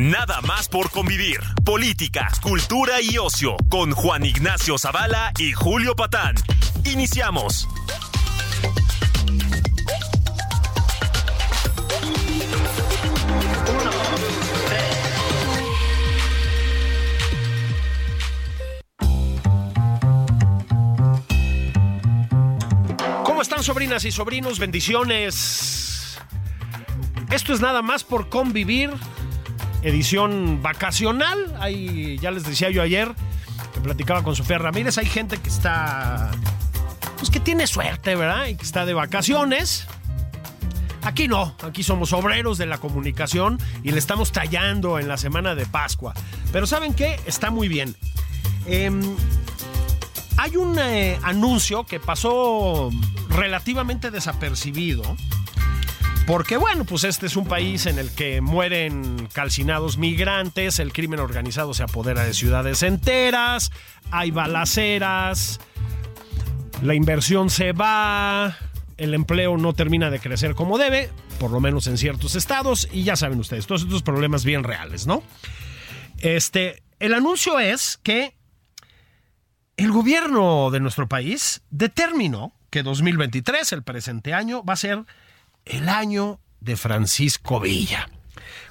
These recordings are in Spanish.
Nada más por convivir. Política, cultura y ocio con Juan Ignacio Zavala y Julio Patán. Iniciamos. ¿Cómo están sobrinas y sobrinos? Bendiciones. Esto es nada más por convivir. Edición vacacional. Ahí ya les decía yo ayer que platicaba con Sofía Ramírez. Hay gente que está. Pues que tiene suerte, ¿verdad? Y que está de vacaciones. Aquí no, aquí somos obreros de la comunicación y le estamos tallando en la semana de Pascua. Pero ¿saben qué? Está muy bien. Em, hay un eh, anuncio que pasó relativamente desapercibido. Porque bueno, pues este es un país en el que mueren calcinados migrantes, el crimen organizado se apodera de ciudades enteras, hay balaceras, la inversión se va, el empleo no termina de crecer como debe, por lo menos en ciertos estados, y ya saben ustedes, todos estos problemas bien reales, ¿no? Este, el anuncio es que el gobierno de nuestro país determinó que 2023, el presente año, va a ser el año de Francisco Villa.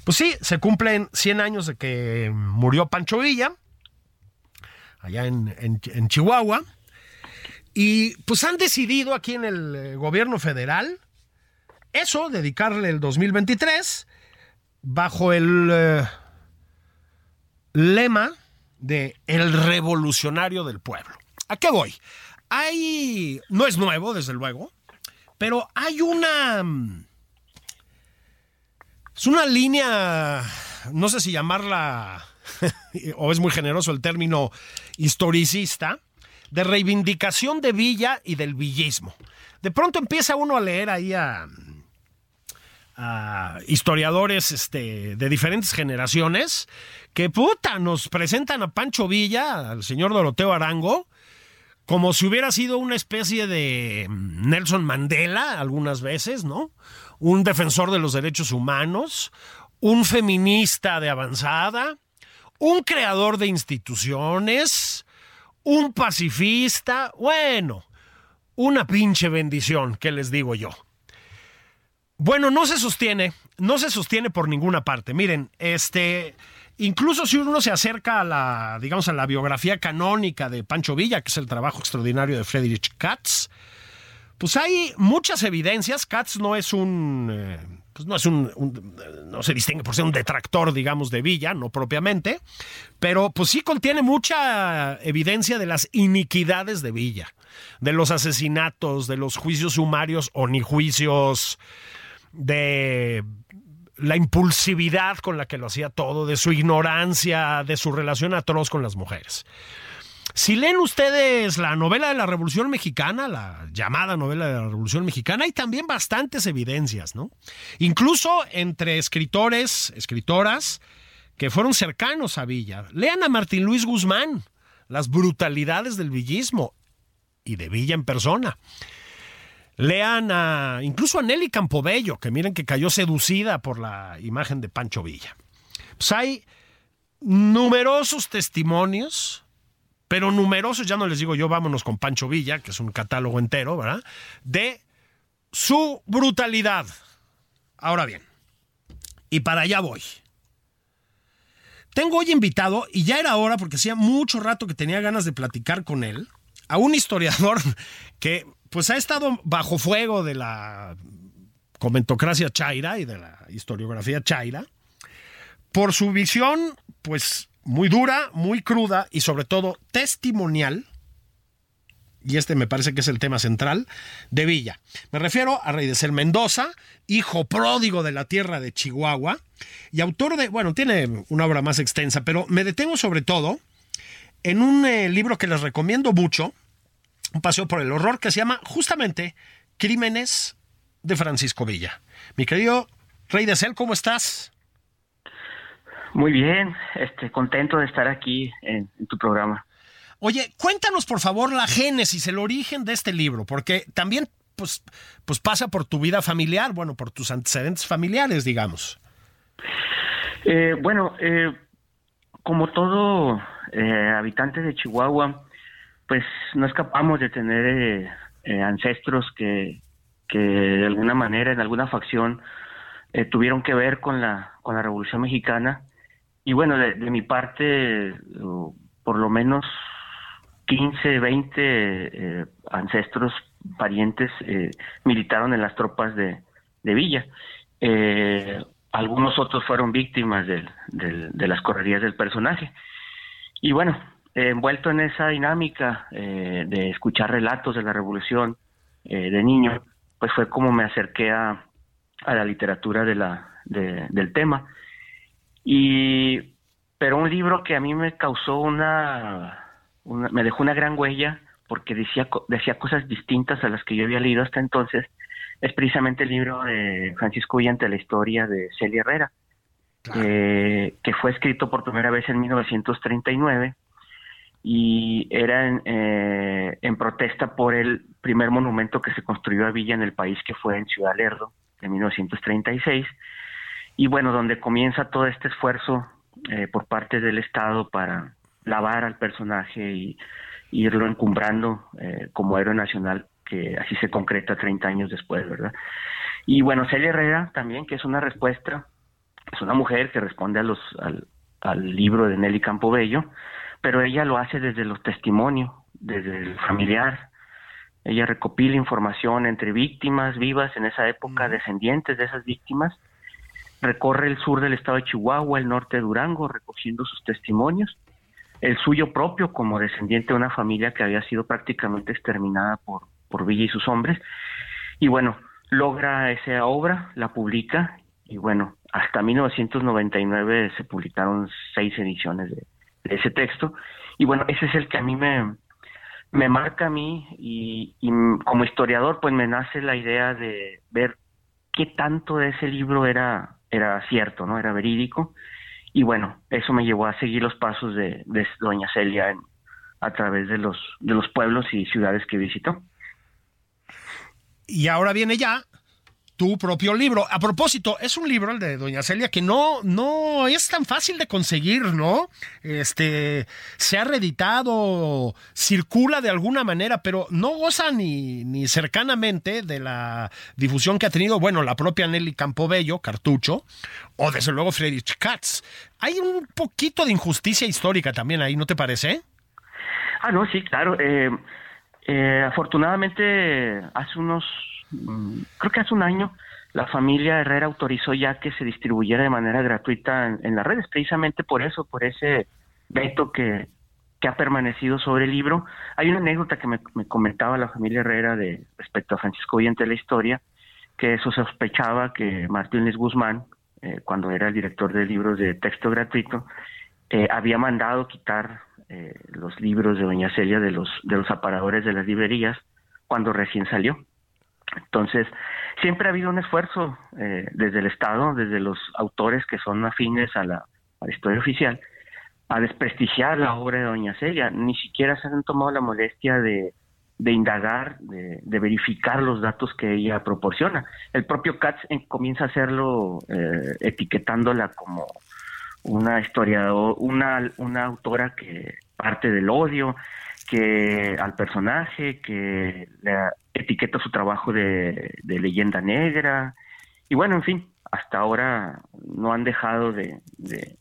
Pues sí, se cumplen 100 años de que murió Pancho Villa, allá en, en- Chihuahua, y pues han decidido aquí en el eh, gobierno federal eso, dedicarle el 2023 bajo el eh, lema de el revolucionario del pueblo. ¿A qué voy? Hay, no es nuevo, desde luego, pero hay una... mm, Es una línea, no sé si llamarla, o es muy generoso el término historicista, de reivindicación de Villa y del villismo. De pronto empieza uno a leer ahí a, historiadores este, de diferentes generaciones que puta nos presentan a Pancho Villa, al señor Doroteo Arango, como si hubiera sido una especie de Nelson Mandela algunas veces, ¿no? Un defensor de los derechos humanos, un feminista de avanzada, un creador de instituciones, un pacifista, bueno, una pinche bendición, ¿qué les digo yo? Bueno, no se sostiene, no se sostiene por ninguna parte. Miren, este, incluso si uno se acerca a la, digamos, a la biografía canónica de Pancho Villa, que es el trabajo extraordinario de Friedrich Katz, pues hay muchas evidencias. Katz no es un, eh, pues no es un, un- no se distingue por ser un detractor, digamos, de Villa, no propiamente, pero pues sí contiene mucha evidencia de las iniquidades de Villa, de los asesinatos, de los juicios sumarios o ni juicios de la impulsividad con la que lo hacía todo, de su ignorancia, de su relación atroz con las mujeres. Si leen ustedes la novela de la Revolución Mexicana, la llamada novela de la Revolución Mexicana, hay también bastantes evidencias, ¿no? Incluso entre escritores, escritoras que fueron cercanos a Villa. Lean a Martín Luis Guzmán, las brutalidades del villismo y de Villa en persona. Lean a incluso a Nelly Campobello, que miren que cayó seducida por la imagen de Pancho Villa. Pues hay numerosos testimonios, pero numerosos, ya no les digo yo, vámonos con Pancho Villa, que es un catálogo entero, ¿verdad? De su brutalidad. Ahora bien, y para allá voy. Tengo hoy invitado, y ya era hora porque hacía mucho rato que tenía ganas de platicar con él, a un historiador que pues ha estado bajo fuego de la comentocracia chaira y de la historiografía chaira por su visión pues muy dura, muy cruda y sobre todo testimonial y este me parece que es el tema central, de Villa. Me refiero a Rey de Ser Mendoza, hijo pródigo de la tierra de Chihuahua, y autor de, bueno, tiene una obra más extensa, pero me detengo sobre todo en un eh, libro que les recomiendo mucho, un paseo por el horror, que se llama justamente Crímenes de Francisco Villa. Mi querido Rey de Cel, ¿cómo estás? Muy bien, este, contento de estar aquí en, tu programa. Oye, cuéntanos por favor la génesis, el origen de este libro, porque también pues, pues pasa por tu vida familiar, bueno, por tus antecedentes familiares, digamos. Eh, bueno, eh, como todo eh, habitante de Chihuahua, pues no escapamos de tener ancestros que, que de alguna manera, en alguna facción, tuvieron que ver con la, con la Revolución Mexicana y bueno, de, mi parte, por lo menos 15, 20 eh, ancestros, parientes, eh, militaron en las tropas de, Villa. Eh, algunos otros fueron víctimas de las correrías del personaje. Y bueno, envuelto en esa dinámica de escuchar relatos de la revolución de niño, pues fue como me acerqué a, la literatura de la, del tema. Y, pero un libro que a mí me causó una, me dejó una gran huella porque decía, decía cosas distintas a las que yo había leído hasta entonces, es precisamente el libro de Francisco Villa ante la historia de Celia Herrera, que fue escrito por primera vez en 1939 y era en, eh, en, protesta por el primer monumento que se construyó a Villa en el país, que fue en Ciudad Lerdo, en 1936 y bueno, donde comienza todo este esfuerzo eh, por parte del Estado para lavar al personaje y, irlo encumbrando eh, como héroe nacional, que así se concreta 30 años después, ¿verdad? Y bueno, Celia Herrera también, que es una respuesta, es una mujer que responde a los, al, al libro de Nelly Campobello, pero ella lo hace desde los testimonios, desde el familiar. Ella recopila información entre víctimas vivas en esa época, descendientes de esas víctimas, recorre el sur del estado de Chihuahua, el norte de Durango, recogiendo sus testimonios, el suyo propio como descendiente de una familia que había sido prácticamente exterminada por, por Villa y sus hombres. Y bueno, logra esa obra, la publica y bueno, hasta 1999 se publicaron seis ediciones de, ese texto. Y bueno, ese es el que a mí me, me marca a mí y, como historiador pues me nace la idea de ver qué tanto de ese libro era era cierto, ¿no? Era verídico. Y bueno, eso me llevó a seguir los pasos de, doña Celia a través de los, de los pueblos y ciudades que visitó. Y ahora viene ya tu propio libro. A propósito, es un libro, el de Doña Celia, que no, no es tan fácil de conseguir, ¿no? Este, se ha reeditado, circula de alguna manera, pero no goza ni, ni cercanamente de la difusión que ha tenido, bueno, la propia Nelly Campobello, Cartucho, o desde luego Friedrich Katz. Hay un poquito de injusticia histórica también ahí, ¿no te parece? Ah, no, sí, claro. Eh, eh, afortunadamente, hace unos creo que hace un año la familia Herrera autorizó ya que se distribuyera de manera gratuita en, las redes, precisamente por eso, por ese veto que, ha permanecido sobre el libro. Hay una anécdota que me, comentaba la familia Herrera de respecto a Francisco Villante de la historia, que eso sospechaba que Martín Luis Guzmán, eh, cuando era el director de libros de texto gratuito, eh, había mandado quitar eh, los libros de Doña Celia de los, de los aparadores de las librerías cuando recién salió. Entonces, siempre ha habido un esfuerzo eh, desde el Estado, desde los autores que son afines a la, historia oficial, a desprestigiar la obra de Doña Celia. Ni siquiera se han tomado la molestia de, indagar, de, verificar los datos que ella proporciona. El propio Katz comienza a hacerlo eh, etiquetándola como una historiadora, una, una autora que parte del odio, que al personaje, que le etiqueta su trabajo de, leyenda negra, y bueno, en fin, hasta ahora no han dejado de,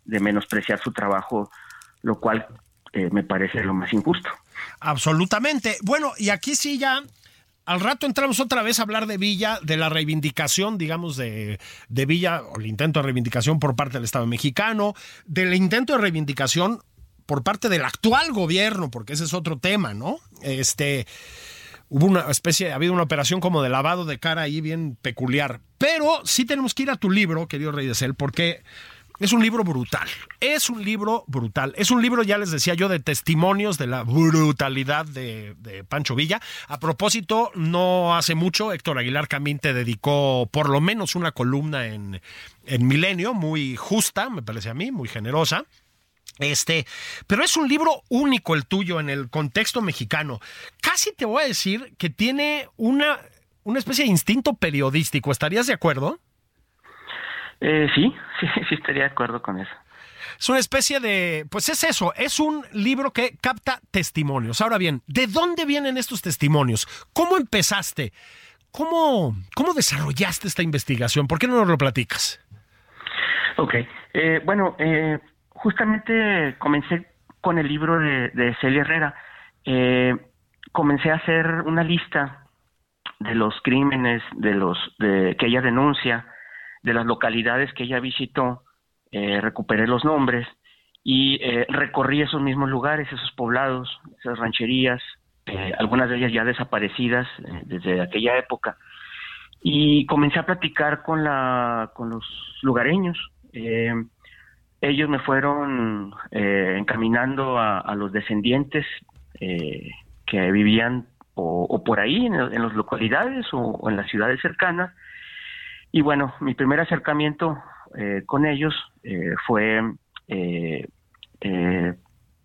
menospreciar su trabajo, lo cual eh, me parece lo más injusto. Absolutamente. Bueno, y aquí sí ya al rato entramos otra vez a hablar de Villa, de la reivindicación, digamos, de, de, Villa, o el intento de reivindicación por parte del Estado mexicano, del intento de reivindicación por parte del actual gobierno, porque ese es otro tema, ¿no? Este, hubo una especie, ha habido una operación como de lavado de cara ahí bien peculiar. Pero sí tenemos que ir a tu libro, querido Rey de Cel, porque es un libro brutal. Es un libro brutal. Es un libro, ya les decía yo, de testimonios de la brutalidad de, Pancho Villa. A propósito, no hace mucho, Héctor Aguilar Camín te dedicó por lo menos una columna en, en Milenio, muy justa, me parece a mí, muy generosa. Este, pero es un libro único el tuyo en el contexto mexicano. Casi te voy a decir que tiene una, una especie de instinto periodístico. ¿Estarías de acuerdo? Eh, sí, sí, sí estaría de acuerdo con eso. Es una especie de, pues es eso, es un libro que capta testimonios. Ahora bien, ¿de dónde vienen estos testimonios? ¿Cómo empezaste? ¿Cómo, cómo desarrollaste esta investigación? ¿Por qué no nos lo platicas? Ok, eh, bueno, eh, justamente comencé con el libro de, Celia Herrera. Eh, comencé a hacer una lista de los crímenes de los de, que ella denuncia, de las localidades que ella visitó, eh, recuperé los nombres y eh, recorrí esos mismos lugares, esos poblados, esas rancherías, algunas de ellas ya desaparecidas desde aquella época, y comencé a platicar con la con los lugareños. Ellos me fueron eh, encaminando a, los descendientes eh, que vivían o, por ahí en, las localidades o, en las ciudades cercanas. Y bueno, mi primer acercamiento eh, con ellos fue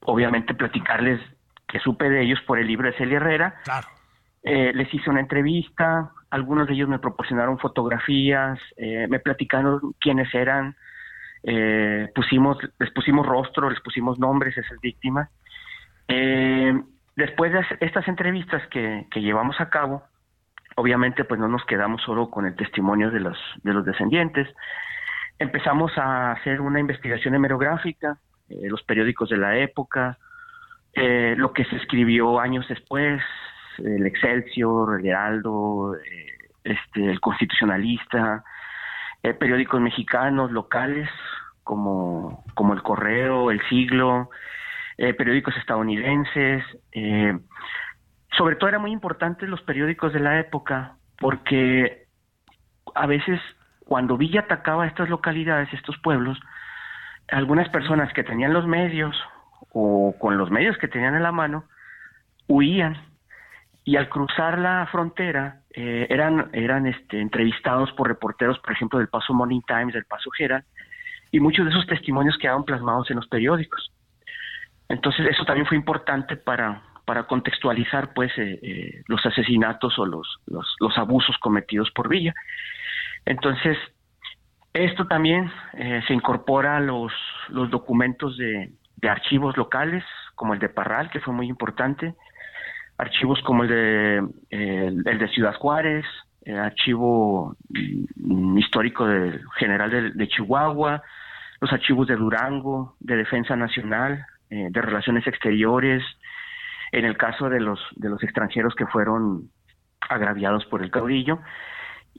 obviamente platicarles que supe de ellos por el libro de Celia Herrera. Claro. les hice una entrevista, algunos de ellos me proporcionaron fotografías, me platicaron quiénes eran, eh, pusimos, les pusimos rostro, les pusimos nombres a esas víctimas. Eh, después de estas entrevistas que, llevamos a cabo, obviamente pues no nos quedamos solo con el testimonio de los, de los descendientes, empezamos a hacer una investigación hemerográfica, eh, los periódicos de la época, lo que se escribió años después, el Excelsior, el Heraldo, este, el Constitucionalista, eh, periódicos mexicanos locales como, como El Correo, El Siglo, eh, periódicos estadounidenses. Eh, sobre todo era muy importante los periódicos de la época porque a veces cuando Villa atacaba estas localidades, estos pueblos, algunas personas que tenían los medios o con los medios que tenían en la mano huían y al cruzar la frontera eh, eran eran este, entrevistados por reporteros, por ejemplo, del Paso Morning Times, del Paso Herald, y muchos de esos testimonios quedaban plasmados en los periódicos. Entonces eso también fue importante para para contextualizar pues eh, eh, los asesinatos o los, los, abusos cometidos por Villa. Entonces esto también se incorpora a los los documentos de, de archivos locales como el de Parral que fue muy importante archivos como el de, el, de Ciudad Juárez, el archivo mm, histórico del general de, Chihuahua, los archivos de Durango, de Defensa Nacional, eh, de Relaciones Exteriores, en el caso de los, de los extranjeros que fueron agraviados por el caudillo,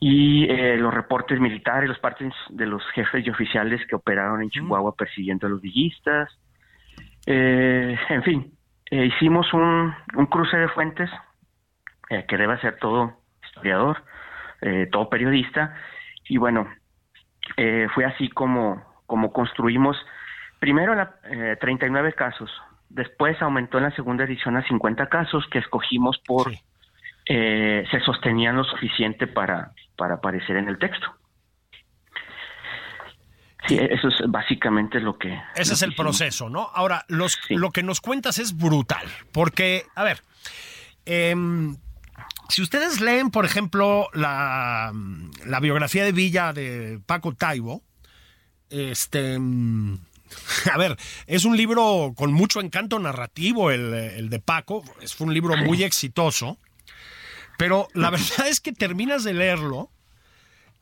y eh, los reportes militares, los partes de los jefes y oficiales que operaron en Chihuahua persiguiendo a los villistas, eh, en fin, eh, hicimos un, cruce de fuentes eh, que debe ser todo historiador, eh, todo periodista, y bueno, fue así como, como construimos primero la, 39 casos, después aumentó en la segunda edición a 50 casos que escogimos por se sostenían lo suficiente para, para aparecer en el texto. Sí, eso es básicamente lo que... Ese es el proceso, ¿no? Ahora, los, lo que nos cuentas es brutal, porque, a ver, em, si ustedes leen, por ejemplo, la, la, biografía de Villa de Paco Taibo, este... A ver, es un libro con mucho encanto narrativo, el, el de Paco, es, fue un libro muy exitoso, pero la verdad es que terminas de leerlo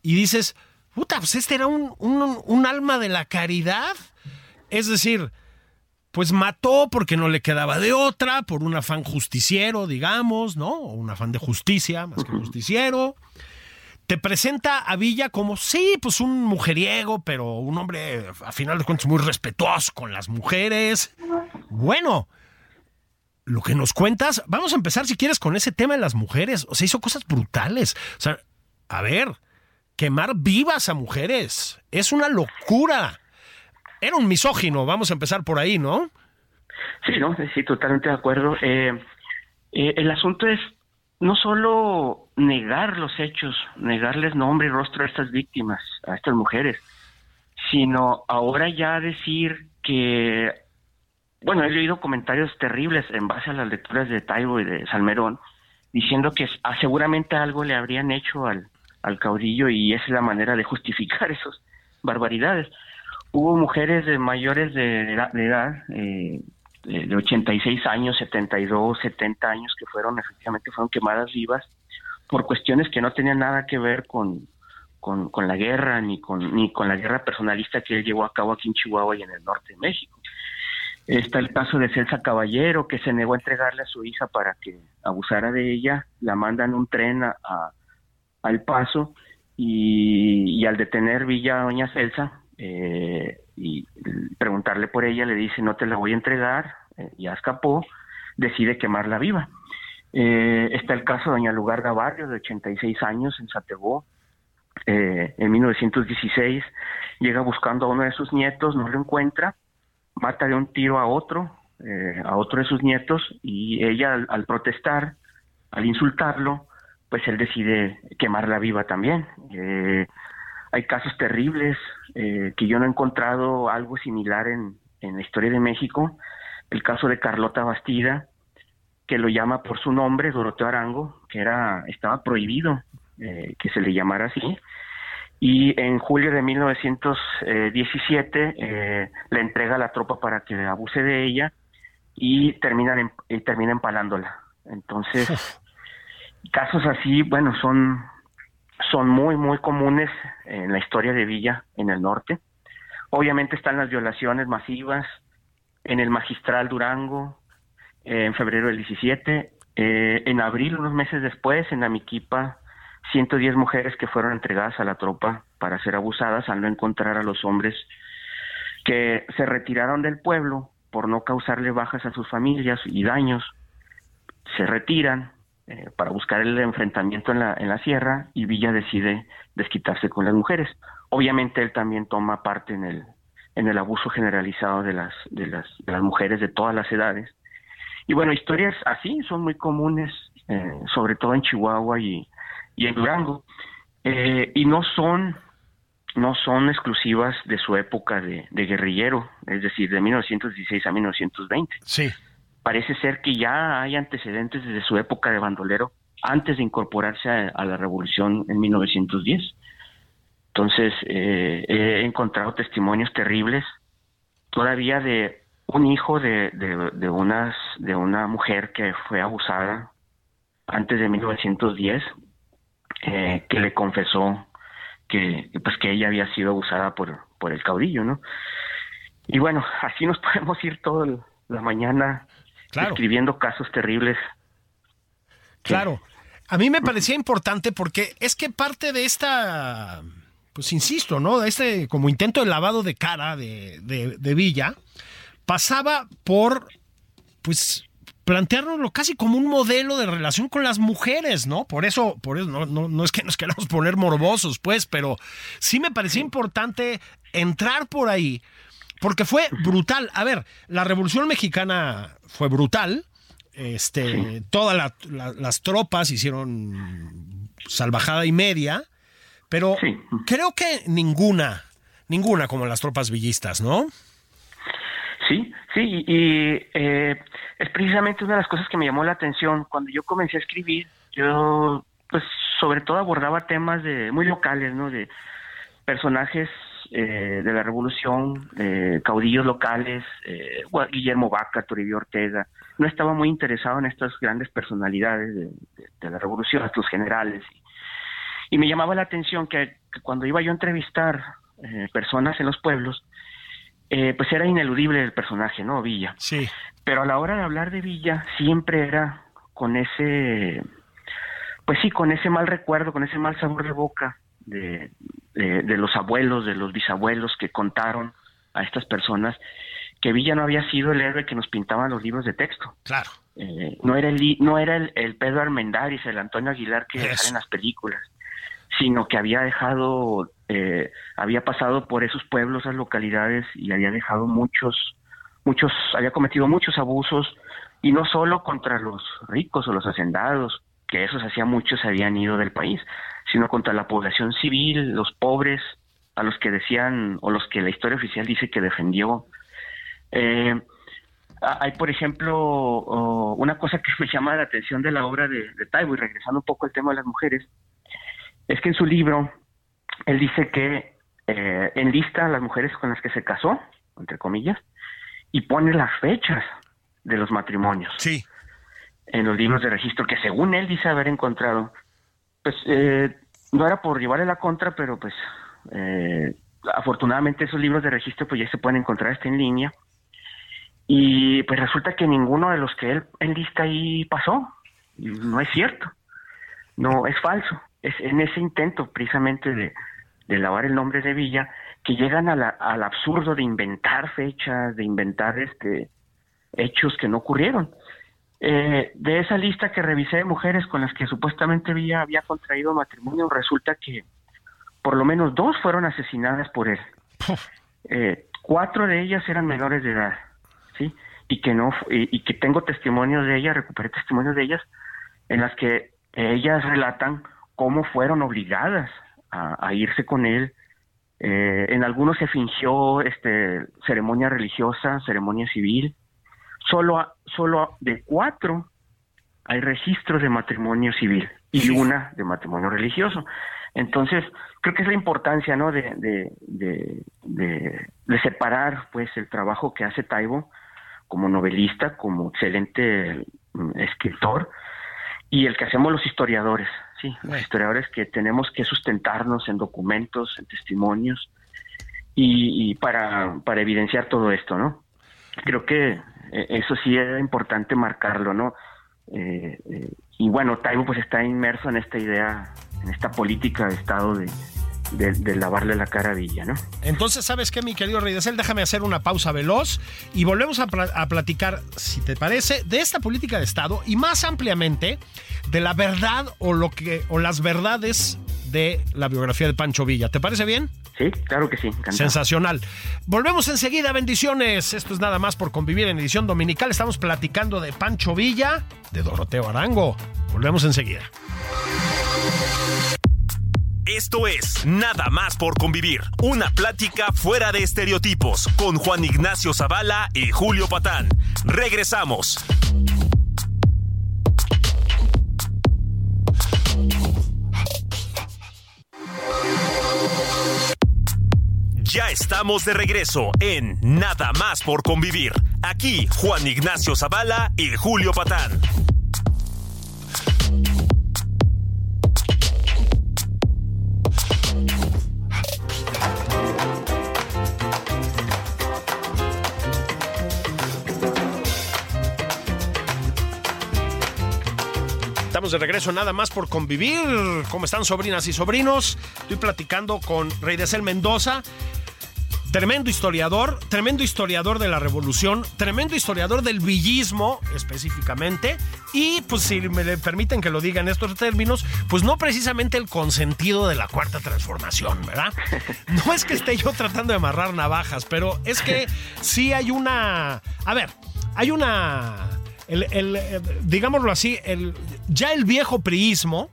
y dices, puta, pues este era un, un, alma de la caridad. Es decir, pues mató porque no le quedaba de otra, por un afán justiciero, digamos, ¿no? O un afán de justicia, más que justiciero. Te presenta a Villa como, sí, pues un mujeriego, pero un hombre, a final de cuentas, muy respetuoso con las mujeres, bueno, lo que nos cuentas, vamos a empezar si quieres con ese tema de las mujeres. O sea, hizo cosas brutales. O sea, a ver, quemar vivas a mujeres. Es una locura. Era un misógino, vamos a empezar por ahí, ¿no? Sí, no, sí, totalmente de acuerdo. Eh, eh, el asunto es no solo negar los hechos, negarles nombre y rostro a estas víctimas, a estas mujeres, sino ahora ya decir que, bueno, he leído comentarios terribles en base a las lecturas de Taibo y de Salmerón, diciendo que ah, seguramente algo le habrían hecho al, al caudillo y esa es la manera de justificar esas barbaridades. Hubo mujeres de mayores de, edad, de, edad eh, de 86 años, 72, 70 años que fueron efectivamente fueron quemadas vivas por cuestiones que no tenían nada que ver con, con, la guerra ni con ni con la guerra personalista que él llevó a cabo aquí en Chihuahua y en el norte de México. Está el caso de Celsa Caballero, que se negó a entregarle a su hija para que abusara de ella, la mandan un tren a, al paso y, al detener Villa Doña Celsa, eh, y preguntarle por ella, le dice, no te la voy a entregar, eh, ya escapó, decide quemarla viva. Eh, está el caso de doña Lugarda Barrio, de 86 años, en Satebó, eh, en 1916, llega buscando a uno de sus nietos, no lo encuentra, mata de un tiro a otro, eh, a otro de sus nietos, y ella al, al, protestar, al insultarlo, pues él decide quemarla viva también. Eh, hay casos terribles eh, que yo no he encontrado algo similar en, en, la historia de México. El caso de Carlota Bastida, que lo llama por su nombre, Doroteo Arango, que era estaba prohibido eh, que se le llamara así. Y en julio de 1917 eh, le entrega a la tropa para que abuse de ella y termina, termina empalándola. Entonces, casos así, bueno, son son muy, muy comunes en la historia de Villa en el norte. Obviamente están las violaciones masivas en el magistral Durango eh, en febrero del 17. Eh, en abril, unos meses después, en Amiquipa, 110 mujeres que fueron entregadas a la tropa para ser abusadas al no encontrar a los hombres que se retiraron del pueblo por no causarle bajas a sus familias y daños. Se retiran, eh, para buscar el enfrentamiento en la, en la sierra y Villa decide desquitarse con las mujeres. Obviamente él también toma parte en el, en el abuso generalizado de las, de, las, de las mujeres de todas las edades. Y bueno, historias así son muy comunes, eh, sobre todo en Chihuahua y, y en Durango, eh, y no son no son exclusivas de su época de, de, guerrillero, es decir, de 1916 a 1920. Sí parece ser que ya hay antecedentes desde su época de bandolero, antes de incorporarse a, la revolución en 1910. Entonces, eh, he encontrado testimonios terribles todavía de un hijo de, unas, de una mujer que fue abusada antes de 1910, eh, que le confesó que, pues, que ella había sido abusada por, por el caudillo, ¿no? Y bueno, así nos podemos ir toda la mañana claro. escribiendo casos terribles. Claro. A mí me parecía importante porque es que parte de esta, pues insisto, ¿no? De este como intento de lavado de cara de, de, de Villa, pasaba por, pues, planteárnoslo casi como un modelo de relación con las mujeres, ¿no? Por eso, por eso no, no, no es que nos queramos poner morbosos, pues, pero sí me parecía importante entrar por ahí porque fue brutal. A ver, la Revolución Mexicana fue brutal. Este, todas la, la, las tropas hicieron salvajada y media, pero sí. creo que ninguna, ninguna como las tropas villistas, ¿no? Sí, sí, y eh, es precisamente una de las cosas que me llamó la atención cuando yo comencé a escribir. Yo, pues, sobre todo abordaba temas de muy locales, ¿no? De personajes eh, de la revolución, eh, caudillos locales, eh, Guillermo Vaca, Toribio Ortega, no estaba muy interesado en estas grandes personalidades de, de, de la revolución, estos generales. Y, y, me llamaba la atención que, que cuando iba yo a entrevistar eh, personas en los pueblos, eh, pues era ineludible el personaje, ¿no? Villa. Sí. Pero a la hora de hablar de Villa, siempre era con ese, pues sí, con ese mal recuerdo, con ese mal sabor de boca de, de, de, los abuelos, de los bisabuelos que contaron a estas personas que Villa no había sido el héroe que nos pintaban los libros de texto. Claro. Eh, no era el no era el, el Pedro Armendáriz, el Antonio Aguilar que Eso. sale en las películas, sino que había dejado, eh, había pasado por esos pueblos, esas localidades y había dejado muchos, muchos, había cometido muchos abusos y no solo contra los ricos o los hacendados, que esos hacía muchos se habían ido del país, sino contra la población civil, los pobres, a los que decían o los que la historia oficial dice que defendió. Eh, Hay, por ejemplo, una cosa que me llama la atención de la obra de, de Taibo, y regresando un poco al tema de las mujeres, es que en su libro él dice que eh, enlista a las mujeres con las que se casó, entre comillas, y pone las fechas de los matrimonios Sí. en los libros de registro, que según él dice haber encontrado. Pues eh, no era por llevarle la contra, pero pues eh, afortunadamente esos libros de registro pues ya se pueden encontrar hasta en línea. Y pues resulta que ninguno de los que él enlista ahí pasó. No es cierto. No, es falso. Es en ese intento precisamente de, lavar el nombre de Villa que llegan al absurdo de inventar fechas, de inventar este hechos que no ocurrieron. Eh, de esa lista que revisé de mujeres con las que supuestamente había contraído matrimonio, resulta que por lo menos dos fueron asesinadas por él. Eh, cuatro de ellas eran menores de edad, ¿sí? Y que no, y, y que tengo testimonios de ellas, recuperé testimonios de ellas, en las que ellas relatan cómo fueron obligadas a, a irse con él. Eh, en algunos se fingió este ceremonia religiosa, ceremonia civil. Solo, a- solo de cuatro hay registros de matrimonio civil y una de matrimonio religioso. Entonces, creo que es la importancia, ¿no? De, de, de, de- de separar, pues, el trabajo que hace Taibo como novelista, como excelente mm, escritor, y el que hacemos los historiadores, sí, los historiadores que tenemos que sustentarnos en documentos, en testimonios, y, y para, para evidenciar todo esto, ¿no? Creo que eh, eso sí era importante marcarlo, ¿no? Eh, eh, y bueno, Taibo pues está inmerso en esta idea, en esta política de Estado de, lavarle la cara a Villa, ¿no? Entonces, ¿sabes qué, mi querido Rey Cel? Déjame hacer una pausa veloz y volvemos a, a platicar, si te parece, de esta política de Estado y más ampliamente de la verdad o, lo que, o las verdades de la biografía de Pancho Villa. ¿Te parece bien? Sí, claro que sí, encantado. Sensacional. Volvemos enseguida, bendiciones. Esto es nada más por convivir en edición dominical. Estamos platicando de Pancho Villa, de Doroteo Arango. Volvemos enseguida. Esto es Nada más por convivir, una plática fuera de estereotipos con Juan Ignacio Zavala y Julio Patán. Regresamos. Ya estamos de regreso en Nada más por convivir. Aquí Juan Ignacio Zavala y Julio Patán. Estamos de regreso nada más por convivir. ¿Cómo están sobrinas y sobrinos? Estoy platicando con Rey de Cel Mendoza. Tremendo historiador, tremendo historiador de la revolución, tremendo historiador del villismo específicamente, y pues si me permiten que lo diga en estos términos, pues no precisamente el consentido de la cuarta transformación, ¿verdad? No es que esté yo tratando de amarrar navajas, pero es que sí hay una... A ver, hay una... el- el, digámoslo así, el, ya el viejo priismo...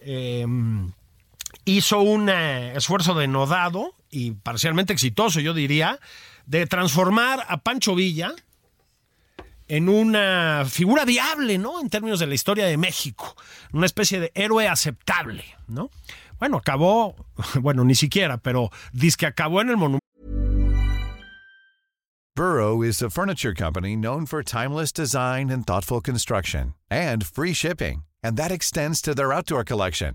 eh, hizo un eh, esfuerzo denodado y parcialmente exitoso, yo diría, de transformar a Pancho Villa en una figura viable, ¿no? En términos de la historia de México, una especie de héroe aceptable, ¿no? Bueno, acabó, bueno, ni siquiera, pero dice que acabó en el monumento. Burrow is a furniture company known for timeless design and thoughtful construction and free shipping, and that extends to their outdoor collection.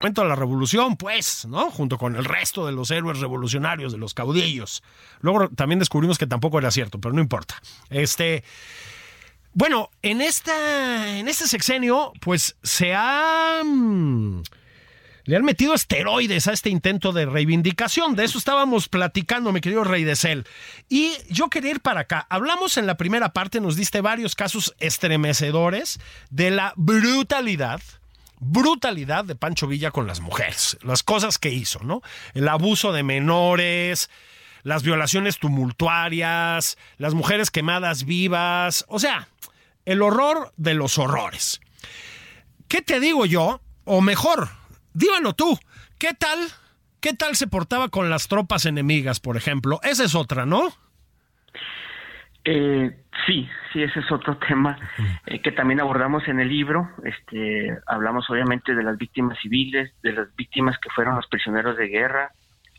Momento de la revolución, pues, ¿no? Junto con el resto de los héroes revolucionarios, de los caudillos. Luego también descubrimos que tampoco era cierto, pero no importa. Este. Bueno, en esta. En este sexenio, pues se ha. Le han metido esteroides a este intento de reivindicación. De eso estábamos platicando, mi querido Rey de Cel. Y yo quería ir para acá. Hablamos en la primera parte, nos diste varios casos estremecedores de la brutalidad brutalidad de Pancho Villa con las mujeres, las cosas que hizo, ¿no? El abuso de menores, las violaciones tumultuarias, las mujeres quemadas vivas, o sea, el horror de los horrores. ¿Qué te digo yo? O mejor, dímelo tú, ¿qué tal? ¿Qué tal se portaba con las tropas enemigas, por ejemplo? Esa es otra, ¿no? Eh, sí, sí, ese es otro tema eh, que también abordamos en el libro. Este, hablamos obviamente de las víctimas civiles, de las víctimas que fueron los prisioneros de guerra,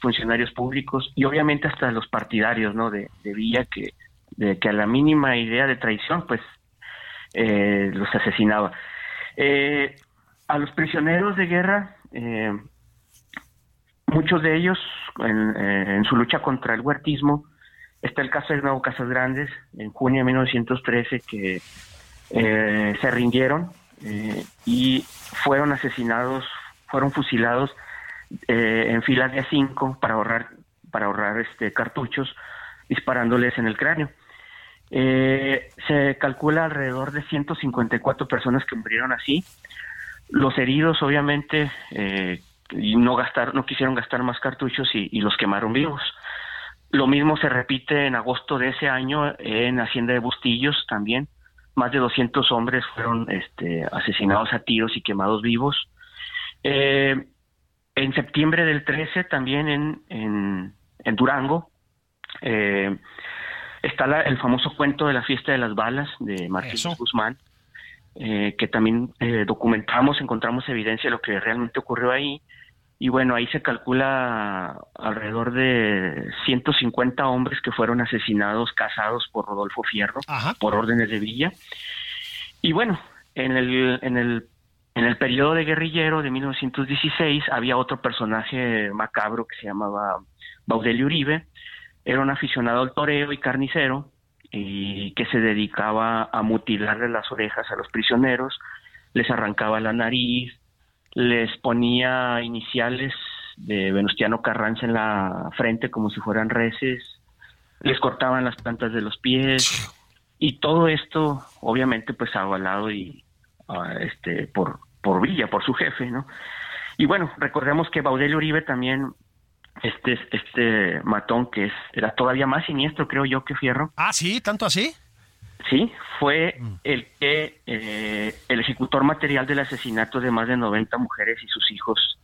funcionarios públicos y obviamente hasta los partidarios, ¿no? De, Villa que, de que a la mínima idea de traición, pues eh, los asesinaba. Eh, a los prisioneros de guerra, muchos de ellos en, en su lucha contra el huertismo Está el caso de Nuevo Casas Grandes, en junio de 1913, que eh, se rindieron eh, y fueron asesinados, fueron fusilados eh, en filas de cinco para ahorrar, para ahorrar este, cartuchos, disparándoles en el cráneo. se calcula alrededor de 154 personas que murieron así. Los heridos, obviamente, no gastar, no quisieron gastar más cartuchos y los quemaron vivos. Lo mismo se repite en agosto de ese año en Hacienda de Bustillos también. Más de 200 hombres fueron este, asesinados a tiros y quemados vivos. Eh, en septiembre del 13 también en, en, Durango eh, está el famoso cuento de la fiesta de las balas de Martín Guzmán, eh, que también documentamos, encontramos evidencia de lo que realmente ocurrió ahí y bueno, ahí se calcula alrededor de 150 hombres que fueron asesinados, casados por Rodolfo Fierro, por órdenes de Villa. Y bueno, en el, en el, en el periodo de guerrillero de 1916 había otro personaje macabro que se llamaba Baudelio Uribe, era un aficionado al toreo y carnicero y que se dedicaba a mutilarle las orejas a los prisioneros, les arrancaba la nariz, les ponía iniciales de Venustiano Carranza en la frente como si fueran reses, les cortaban las plantas de los pies y todo esto obviamente pues avalado y ah, este por por Villa, por su jefe, ¿no? Y bueno, recordemos que Baudelio Uribe también este este matón que es era todavía más siniestro creo yo que Fierro. Ah, sí, tanto así. Sí, fue mm. el que eh, el ejecutor material del asesinato de más de 90 mujeres y sus hijos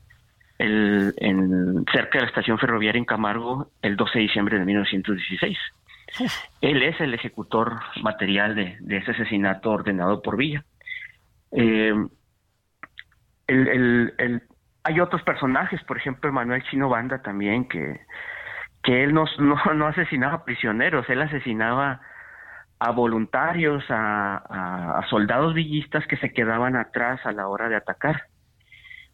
el, en, cerca de la estación ferroviaria en Camargo el 12 de diciembre de 1916. Él es el ejecutor material de, ese asesinato ordenado por Villa. Eh, el, hay otros personajes, por ejemplo, Manuel Chino Banda también, que, que él no, no, no asesinaba prisioneros, él asesinaba a voluntarios, a, soldados villistas que se quedaban atrás a la hora de atacar.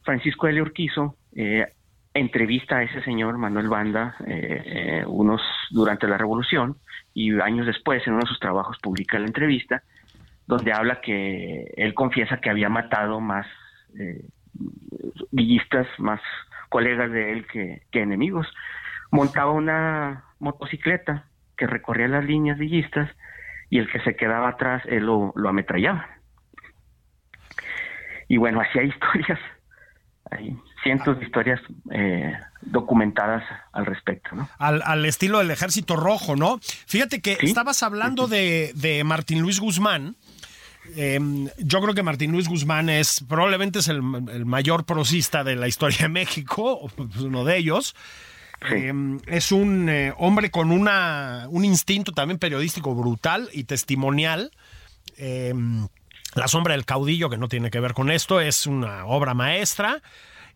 Francisco L. Urquizo eh, entrevista a ese señor Manuel Banda eh, eh, unos durante la Revolución y años después en uno de sus trabajos publica la entrevista donde habla que él confiesa que había matado más villistas, más colegas de él que, que enemigos. Montaba una motocicleta que recorría las líneas villistas y el que se quedaba atrás él lo, ametrallaba. Y bueno, así hay historias, hay cientos de historias eh, documentadas al respecto, ¿no? Al, estilo del Ejército Rojo, ¿no? Fíjate que estabas hablando de, de, Martín Luis Guzmán. Em, yo creo que Martín Luis Guzmán es probablemente es el, el mayor prosista de la historia de México, uno de ellos. Em, es un eh, hombre con una, un instinto también periodístico brutal y testimonial. Em, la sombra del caudillo, que no tiene que ver con esto, es una obra maestra.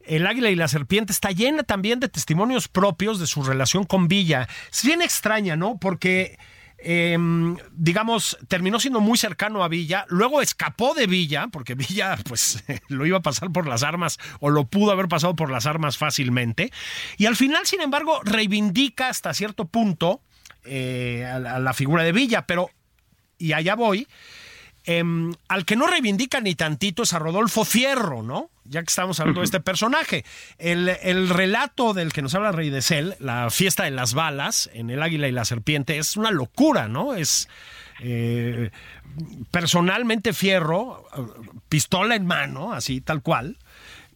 El águila y la serpiente está llena también de testimonios propios de su relación con Villa. Es bien extraña, ¿no? Porque em, digamos, terminó siendo muy cercano a Villa, luego escapó de Villa, porque Villa pues lo iba a pasar por las armas o lo pudo haber pasado por las armas fácilmente, y al final, sin embargo, reivindica hasta cierto punto eh, a la figura de Villa, pero, y allá voy, Em, al que no reivindica ni tantito es a Rodolfo Fierro, ¿no? Ya que estamos hablando de este personaje. El, relato del que nos habla Rey de Cel, la fiesta de las balas en El Águila y la Serpiente, es una locura, ¿no? Es. Eh, personalmente Fierro, pistola en mano, así tal cual,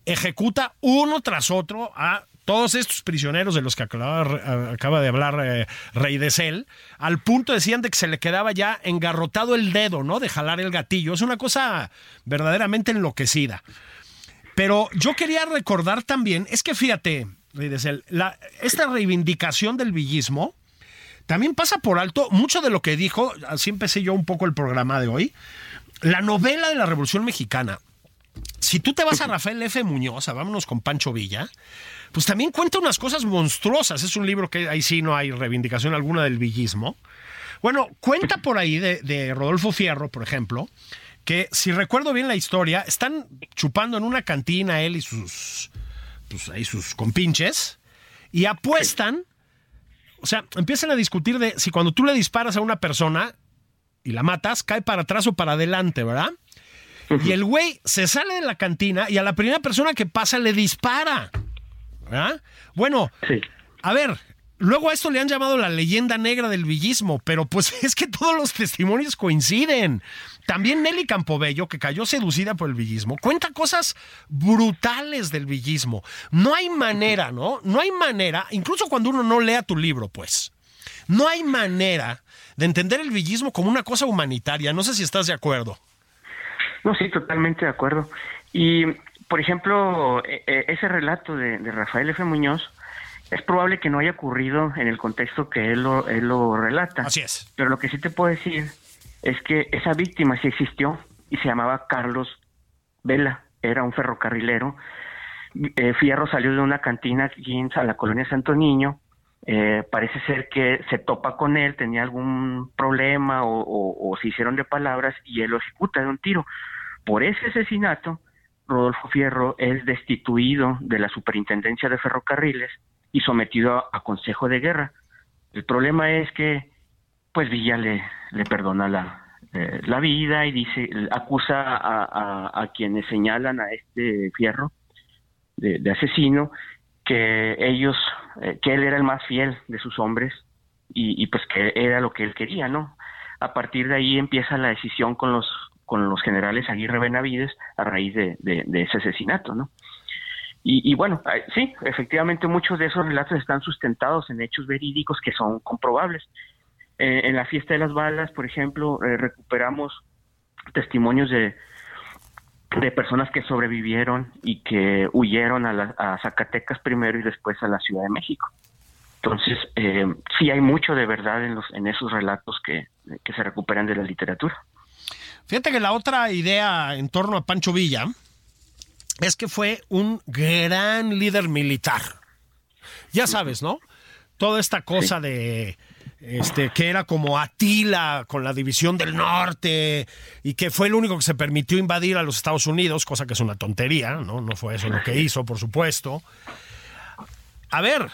ejecuta uno tras otro a todos estos prisioneros de los que acaba, de hablar eh, Rey de Cel, al punto decían de que se le quedaba ya engarrotado el dedo, ¿no? De jalar el gatillo. Es una cosa verdaderamente enloquecida. Pero yo quería recordar también, es que fíjate, esta reivindicación del villismo también pasa por alto mucho de lo que dijo, así empecé yo un poco el programa de hoy, la novela de la Revolución Mexicana. Si tú te vas a Rafael F. Muñoz, vámonos con Pancho Villa, pues también cuenta unas cosas monstruosas. Es un libro que ahí sí no hay reivindicación alguna del villismo. Bueno, cuenta por ahí de, Rodolfo Fierro, por ejemplo, que si recuerdo bien la historia, están chupando en una cantina él y sus, pues ahí sus compinches, y apuestan, o sea, empiezan a discutir de si cuando tú le disparas a una persona y la matas, cae para atrás o para adelante, ¿verdad? Y el güey se sale de la cantina y a la primera persona que pasa le dispara. Bueno, a ver, luego a esto le han llamado la leyenda negra del villismo, pero pues es que todos los testimonios coinciden. También Nelly Campobello, que cayó seducida por el villismo, cuenta cosas brutales del villismo. No hay manera, ¿no? No hay manera, incluso cuando uno no lea tu libro, pues, no hay manera de entender el villismo como una cosa humanitaria. No sé si estás de acuerdo. No, sí, totalmente de acuerdo. Y por ejemplo, e, e, ese relato de, Rafael F. Muñoz es probable que no haya ocurrido en el contexto que él lo, él lo relata. Así es. Pero lo que sí te puedo decir es que esa víctima sí existió y se llamaba Carlos Vela, era un ferrocarrilero. Eh, Fierro salió de una cantina aquí en la colonia Santo Niño. Eh, parece ser que se topa con él, tenía algún problema o se hicieron de palabras y él lo ejecuta de un tiro. Por ese asesinato, Rodolfo Fierro es destituido de la superintendencia de ferrocarriles y sometido a, consejo de guerra. El problema es que, pues Villa le, le perdona la, eh, la vida y dice, acusa a, a, quienes señalan a este Fierro de, asesino que ellos, eh, que él era el más fiel de sus hombres y, y pues que era lo que él quería, ¿no? A partir de ahí empieza la decisión con los con los generales Aguirre Benavides a raíz de, ese asesinato, ¿no? Y, bueno, sí, efectivamente muchos de esos relatos están sustentados en hechos verídicos que son comprobables. Eh, en la fiesta de las balas, por ejemplo, eh, recuperamos testimonios de, de personas que sobrevivieron y que huyeron a, Zacatecas primero y después a la Ciudad de México. Entonces, eh, sí hay mucho de verdad en, los, en esos relatos que se recuperan de la literatura. Fíjate que la otra idea en torno a Pancho Villa es que fue un gran líder militar. Ya sabes, ¿no? Toda esta cosa de este que era como Atila con la división del norte y que fue el único que se permitió invadir a los Estados Unidos, cosa que es una tontería, ¿no? No fue eso lo que hizo, por supuesto. A ver,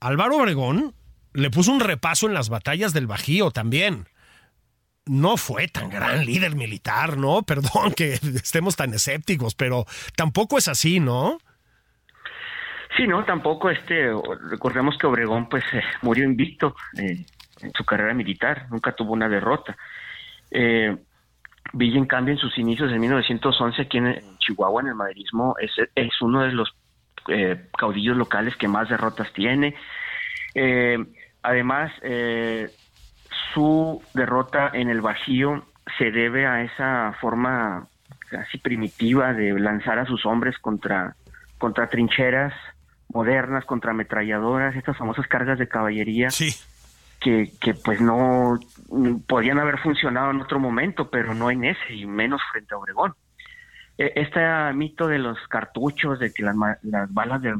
Álvaro Obregón le puso un repaso en las batallas del Bajío también no fue tan gran líder militar, ¿no? Perdón que estemos tan escépticos, pero tampoco es así, ¿no? Sí, no, tampoco este, recordemos que Obregón pues eh, murió invicto eh, en su carrera militar, nunca tuvo una derrota. Eh, Villa, en cambio, en sus inicios en 1911 aquí en, Chihuahua, en el maderismo, es, es uno de los eh, caudillos locales que más derrotas tiene. además, su derrota en el Bajío se debe a esa forma casi primitiva de lanzar a sus hombres contra, contra trincheras modernas, contra ametralladoras, estas famosas cargas de caballería. Que, que pues no podían haber funcionado en otro momento, pero no en ese, y menos frente a Obregón. E, este mito de los cartuchos, de que las, las balas de,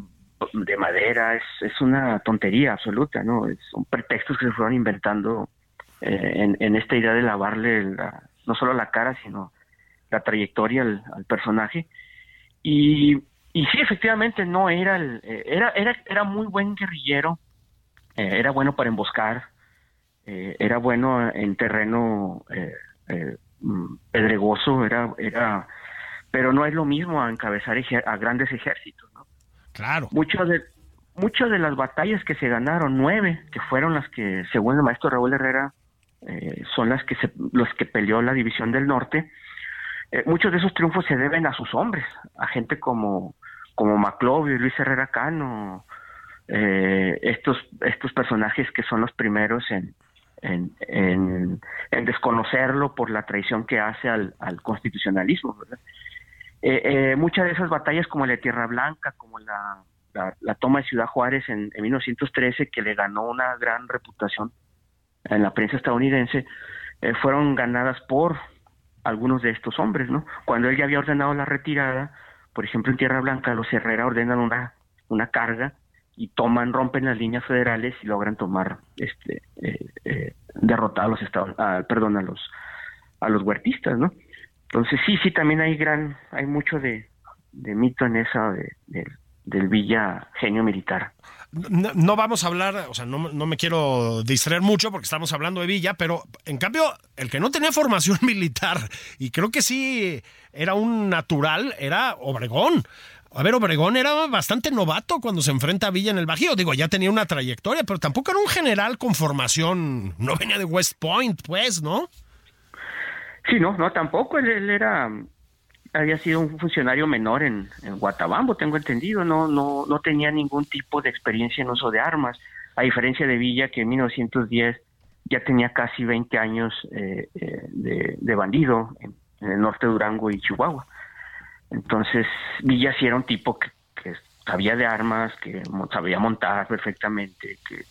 de madera, es, es una tontería absoluta, ¿no? Son pretextos que se fueron inventando en, en, esta idea de lavarle no solo la cara, sino la trayectoria al, personaje. Y, y, sí, efectivamente, no era el, era, era, era muy buen guerrillero, era bueno para emboscar, era bueno en terreno mm, pedregoso, era, era, pero no es lo mismo a encabezar a grandes ejércitos, ¿no? Claro. Muchas de, muchas de las batallas que se ganaron, nueve, que fueron las que, según el maestro Raúl Herrera, eh, son las que se, los que peleó la división del norte, eh, muchos de esos triunfos se deben a sus hombres, a gente como, como Maclovio Luis Herrera Cano, eh, estos, estos personajes que son los primeros en, en, en, desconocerlo por la traición que hace al, al constitucionalismo. muchas de esas batallas como la de Tierra Blanca, como la la, toma de Ciudad Juárez en, 1913, que le ganó una gran reputación en la prensa estadounidense, eh, fueron ganadas por algunos de estos hombres, ¿no? Cuando él ya había ordenado la retirada, por ejemplo en Tierra Blanca, los Herrera ordenan una, una carga y toman, rompen las líneas federales y logran tomar, este, eh, eh, derrotar a los estados, perdón, a los, a los huertistas, ¿no? Entonces sí, sí, también hay gran, hay mucho de, de mito en esa de, de, del Villa Genio Militar. No, vamos a hablar, o sea, no, me quiero distraer mucho porque estamos hablando de Villa, pero en cambio, el que no tenía formación militar, y creo que sí era un natural, era Obregón. A ver, Obregón era bastante novato cuando se enfrenta a Villa en el Bajío. Digo, ya tenía una trayectoria, pero tampoco era un general con formación. No venía de West Point, pues, ¿no? Sí, no, no, tampoco. él era había sido un funcionario menor en, en, Guatabambo, tengo entendido, no, no, no tenía ningún tipo de experiencia en uso de armas, a diferencia de Villa que en 1910 ya tenía casi 20 años eh, eh, de, bandido en, el norte de Durango y Chihuahua. Entonces Villa sí era un tipo que, sabía de armas, que sabía montar perfectamente, que,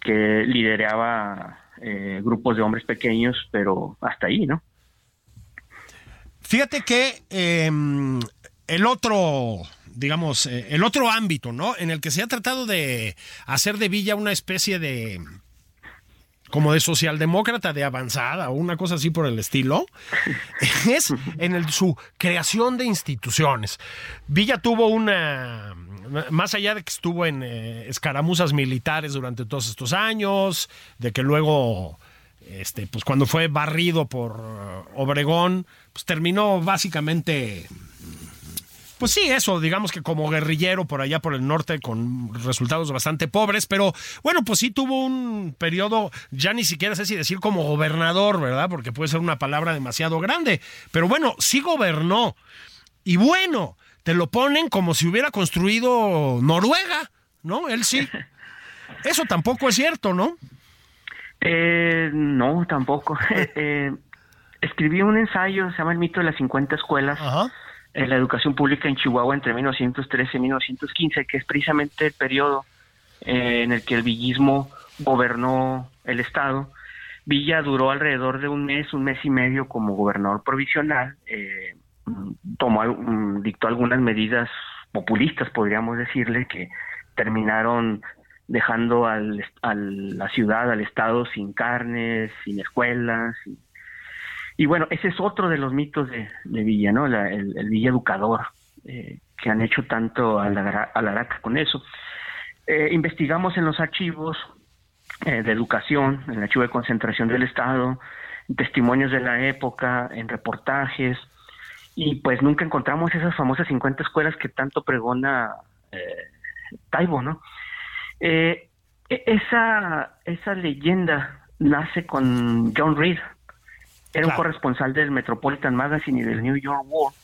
que lideraba eh, grupos de hombres pequeños, pero hasta ahí, ¿no? Fíjate que em, el otro, digamos, eh, el otro ámbito, ¿no? En el que se ha tratado de hacer de Villa una especie de como de socialdemócrata de avanzada o una cosa así por el estilo, es en su creación de instituciones. Villa tuvo una, más allá de que estuvo en eh, escaramuzas militares durante todos estos años, de que luego este, pues cuando fue barrido por Obregón, pues terminó básicamente, pues sí, eso, digamos que como guerrillero por allá por el norte con resultados bastante pobres, pero bueno, pues sí tuvo un periodo, ya ni siquiera sé si decir como gobernador, ¿verdad? Porque puede ser una palabra demasiado grande, pero bueno, sí gobernó. Y bueno, te lo ponen como si hubiera construido Noruega, ¿no? Él sí. Eso tampoco es cierto, ¿no? Eh, no, tampoco. eh, escribí un ensayo, se llama El mito de las 50 escuelas, en la educación pública en Chihuahua entre 1913 y 1915, que es precisamente el periodo eh, en el que el villismo gobernó el Estado. Villa duró alrededor de un mes, un mes y medio como gobernador provisional, eh, tomó, mm, dictó algunas medidas populistas, podríamos decirle, que terminaron dejando al, a la ciudad, al Estado sin carnes, sin escuelas. Y, bueno, ese es otro de los mitos de, Villa, ¿no? el, Villa Educador, eh, que han hecho tanto a la, con eso. Eh, investigamos en los archivos eh, de educación, en el archivo de concentración del Estado, testimonios de la época, en reportajes, y pues nunca encontramos esas famosas 50 escuelas que tanto pregona Taibo, ¿no? Eh, e-, esa, esa leyenda nace con John Reed, era un corresponsal del Metropolitan Magazine y del New York World.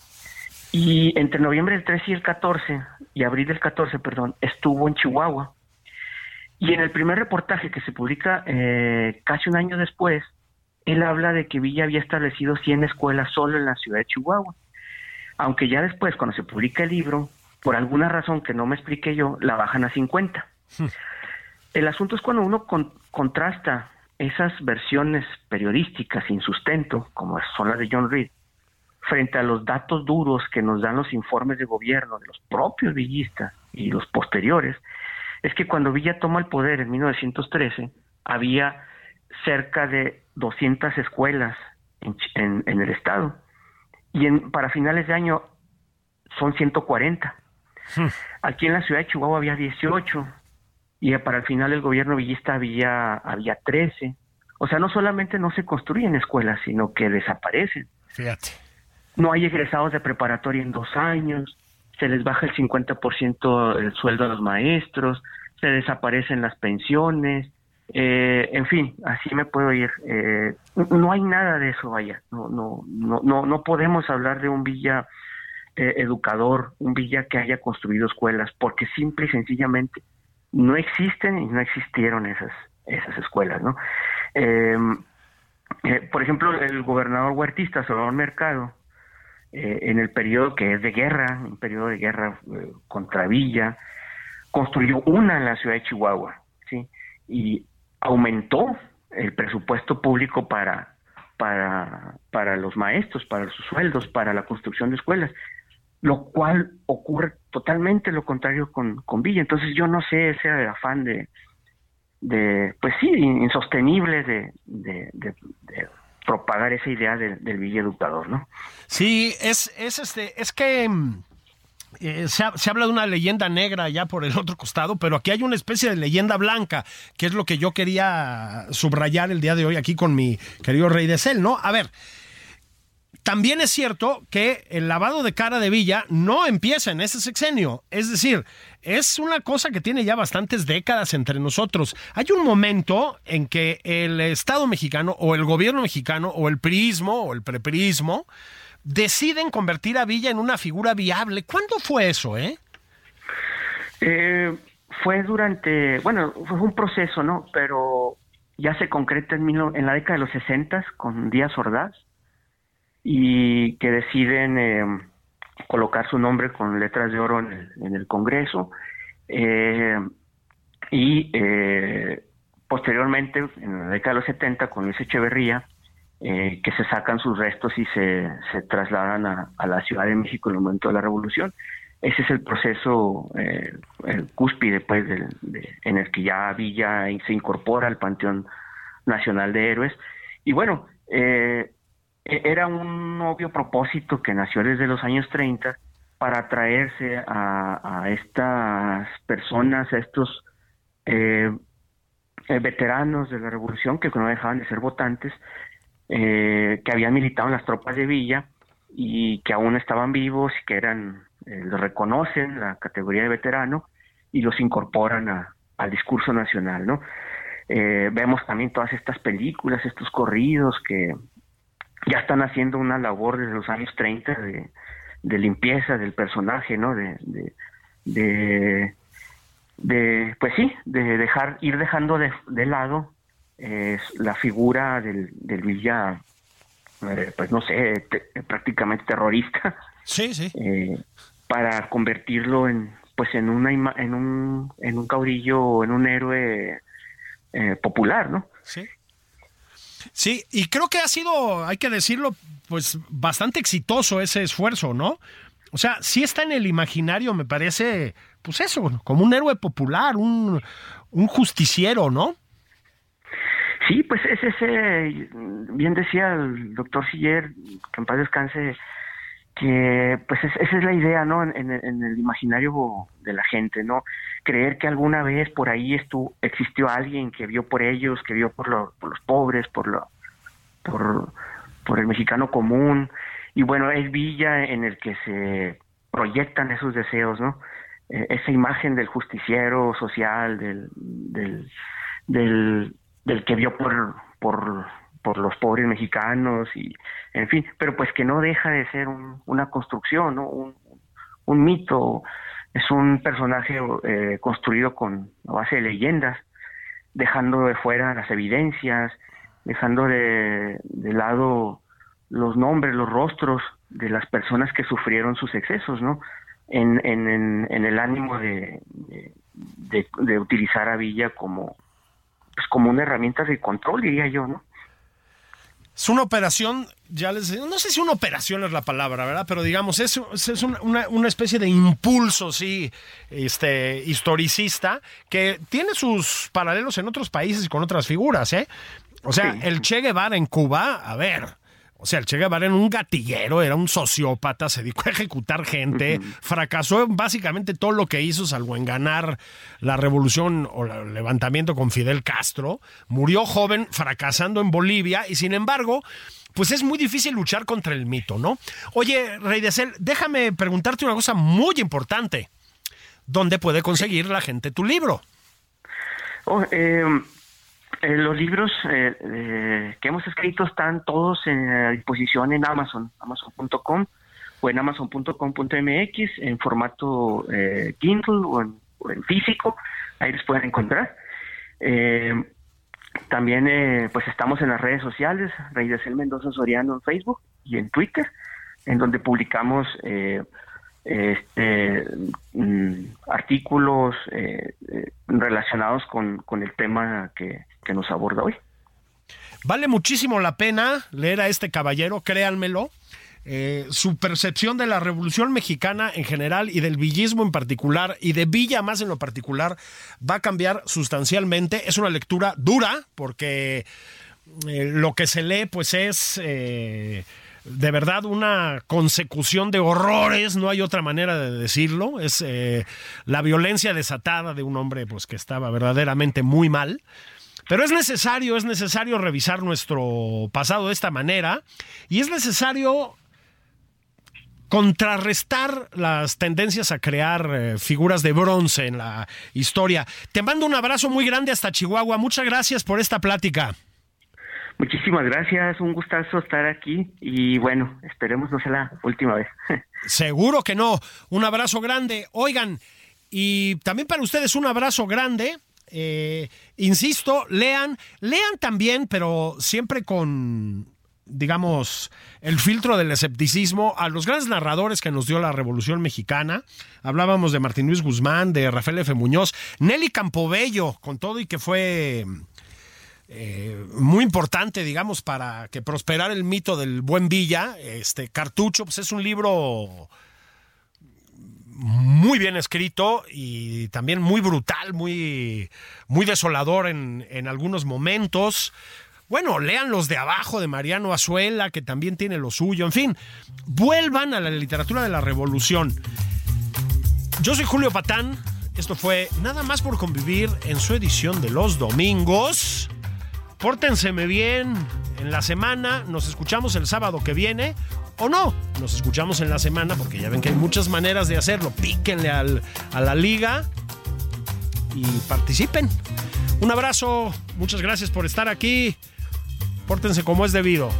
Y entre noviembre del 13 y el 14, y abril del 14, perdón, estuvo en Chihuahua. Y en el primer reportaje que se publica eh, casi un año después, él habla de que Villa había establecido 100 escuelas solo en la ciudad de Chihuahua. Aunque ya después, cuando se publica el libro, por alguna razón que no me expliqué yo, la bajan a 50. El asunto es cuando uno contrasta esas versiones periodísticas sin sustento, como son las de John Reed, frente a los datos duros que nos dan los informes de gobierno de los propios villistas y los posteriores, es que cuando Villa toma el poder en 1913, había cerca de 200 escuelas en, el estado y en, para finales de año son 140. Hmm. Aquí en la ciudad de Chihuahua había 18 y para el final el gobierno villista había, había 13. O sea, no solamente no se construyen escuelas, sino que desaparecen. Fíjate. No hay egresados de preparatoria en dos años, se les baja el 50% el sueldo a los maestros, se desaparecen las pensiones, eh, en fin, así me puedo ir. Eh, no hay nada de eso, vaya. No, no, no, no, no podemos hablar de un villa eh, educador, un villa que haya construido escuelas, porque simple y sencillamente no existen y no existieron esas, esas escuelas, ¿no? Em, por ejemplo, el gobernador huertista Salvador Mercado, en el periodo que es de guerra, un periodo de guerra contra Villa, construyó una en la ciudad de Chihuahua, ¿sí? Y aumentó el presupuesto público para, para, para los maestros, para sus sueldos, para la construcción de escuelas, lo cual ocurre totalmente lo contrario con, con Villa. Entonces yo no sé ese afán de, de pues sí, insostenible de, de, propagar esa idea del, del Villa Educador, ¿no? Sí, es, es, este, es que mm, eh, se, habla de una leyenda negra ya por el otro costado, pero aquí hay una especie de leyenda blanca, que es lo que yo quería subrayar el día de hoy aquí con mi querido Rey de Cel, ¿no? A ver, también es cierto que el lavado de cara de Villa no empieza en ese sexenio, es decir, es una cosa que tiene ya bastantes décadas entre nosotros. Hay un momento en que el Estado mexicano o el gobierno mexicano o el prismo o el preprismo deciden convertir a Villa en una figura viable. ¿Cuándo fue eso, eh? eh fue durante, bueno, fue un proceso, ¿no? Pero ya se concreta en, en la década de los 60 con Díaz Ordaz y que deciden eh, colocar su nombre con letras de oro en el, Congreso eh, y posteriormente en la década de los 70 con Luis Echeverría eh, que se sacan sus restos y se, se trasladan a, la Ciudad de México en el momento de la Revolución. Ese es el proceso eh, el cúspide pues, en el que ya Villa se incorpora al Panteón Nacional de Héroes. Y bueno, eh, era un obvio propósito que nació desde los años 30 para atraerse a, a estas personas, a estos veteranos de la revolución que no dejaban de ser votantes eh, que habían militado en las tropas de Villa y que aún estaban vivos y que eran, eh, los reconocen la categoría de veterano y los incorporan al discurso nacional, ¿no? Eh, vemos también todas estas películas, estos corridos que ya están haciendo una labor desde los años 30 de, limpieza del personaje, ¿no? De, de, de, pues sí, de dejar, ir dejando de, de lado es la figura del, del Villa, eh, pues no sé, prácticamente terrorista. Sí, sí. Eh, para convertirlo en, pues en una en un en un caudillo, en un héroe eh, popular, ¿no? Sí. Sí, y creo que ha sido, hay que decirlo, pues bastante exitoso ese esfuerzo, ¿no? O sea, sí está en el imaginario, me parece, pues eso, como un héroe popular, un, un justiciero, ¿no? Sí, pues es ese, bien decía el doctor Siller, que en paz descanse, que pues esa es la idea, ¿no? En, el imaginario de la gente, ¿no? Creer que alguna vez por ahí estuvo, existió alguien que vio por ellos, que vio por, por los pobres, por, lo, por, por el mexicano común. Y bueno, es Villa en el que se proyectan esos deseos, ¿no? Eh, esa imagen del justiciero social, del, del, del del que vio por, por, por los pobres mexicanos y en fin, pero pues que no deja de ser una construcción, ¿no? un, un mito, es un personaje eh, construido con a base de leyendas, dejando de fuera las evidencias, dejando de, de lado los nombres, los rostros de las personas que sufrieron sus excesos, ¿no? En, en, en, el ánimo de, de, de utilizar a Villa como, pues como una herramienta de control, diría yo, ¿no? Es una operación, ya les no sé si una operación es la palabra, ¿verdad? Pero digamos, es, es una, una, especie de impulso, sí, este, historicista, que tiene sus paralelos en otros países y con otras figuras, ¿eh? O sea, el Che Guevara en Cuba, a ver, o sea, el Che Guevara era un gatillero, era un sociópata, se dedicó a ejecutar gente, fracasó en básicamente todo lo que hizo, salvo en ganar la revolución o el levantamiento con Fidel Castro. Murió joven, fracasando en Bolivia, y sin embargo, pues es muy difícil luchar contra el mito, ¿no? Oye, Rey de Cel, déjame preguntarte una cosa muy importante. ¿Dónde puede conseguir la gente tu libro? Oh, eh, eh, los libros eh, que hemos escrito están todos a disposición en Amazon, amazon.com o en amazon.com.mx en formato Kindle o en, físico, ahí les pueden encontrar. también pues estamos en las redes sociales, Rey de Mendoza Soriano en Facebook y en Twitter, en donde publicamos este, mm, artículos eh, eh, relacionados con, con, el tema que, nos aborda hoy. Vale muchísimo la pena leer a este caballero, créanmelo. Eh, su percepción de la Revolución Mexicana en general y del villismo en particular y de Villa más en lo particular va a cambiar sustancialmente. Es una lectura dura porque lo que se lee pues es de verdad una consecución de horrores, no hay otra manera de decirlo, es eh, la violencia desatada de un hombre pues que estaba verdaderamente muy mal. Pero es necesario, es necesario revisar nuestro pasado de esta manera y es necesario contrarrestar las tendencias a crear eh, figuras de bronce en la historia. Te mando un abrazo muy grande hasta Chihuahua. Muchas gracias por esta plática. Muchísimas gracias, un gustazo estar aquí y bueno, esperemos no sea la última vez. Seguro que no. Un abrazo grande. Oigan, y también para ustedes un abrazo grande. Eh, insisto, lean, lean también, pero siempre con, digamos, el filtro del escepticismo a los grandes narradores que nos dio la Revolución Mexicana. Hablábamos de Martín Luis Guzmán, de Rafael F. Muñoz, Nelly Campobello, con todo y que fue eh, muy importante, digamos, para que prosperara el mito del buen Villa. Este Cartucho, pues es un libro muy bien escrito y también muy brutal, muy, muy desolador en, en algunos momentos. Bueno, lean los de abajo de Mariano Azuela, que también tiene lo suyo. En fin, vuelvan a la literatura de la revolución. Yo soy Julio Patán. Esto fue Nada más por convivir en su edición de los domingos. Pórtenseme bien en la semana. Nos escuchamos el sábado que viene. O no, nos escuchamos en la semana porque ya ven que hay muchas maneras de hacerlo. Píquenle a la liga y participen. Un abrazo, muchas gracias por estar aquí. Pórtense como es debido.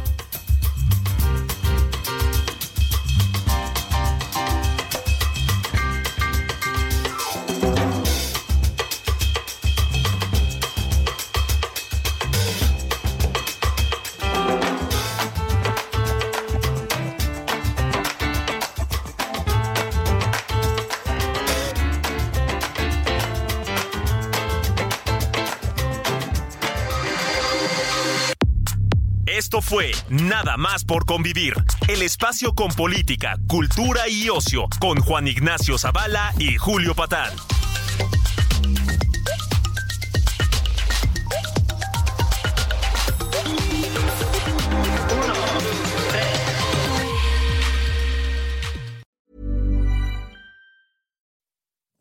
Fue Nada más por convivir, el espacio con política, cultura y ocio, con Juan Ignacio Zavala y Julio Patán.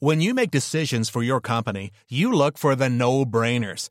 When you make decisions for your company, you look for the no-brainers.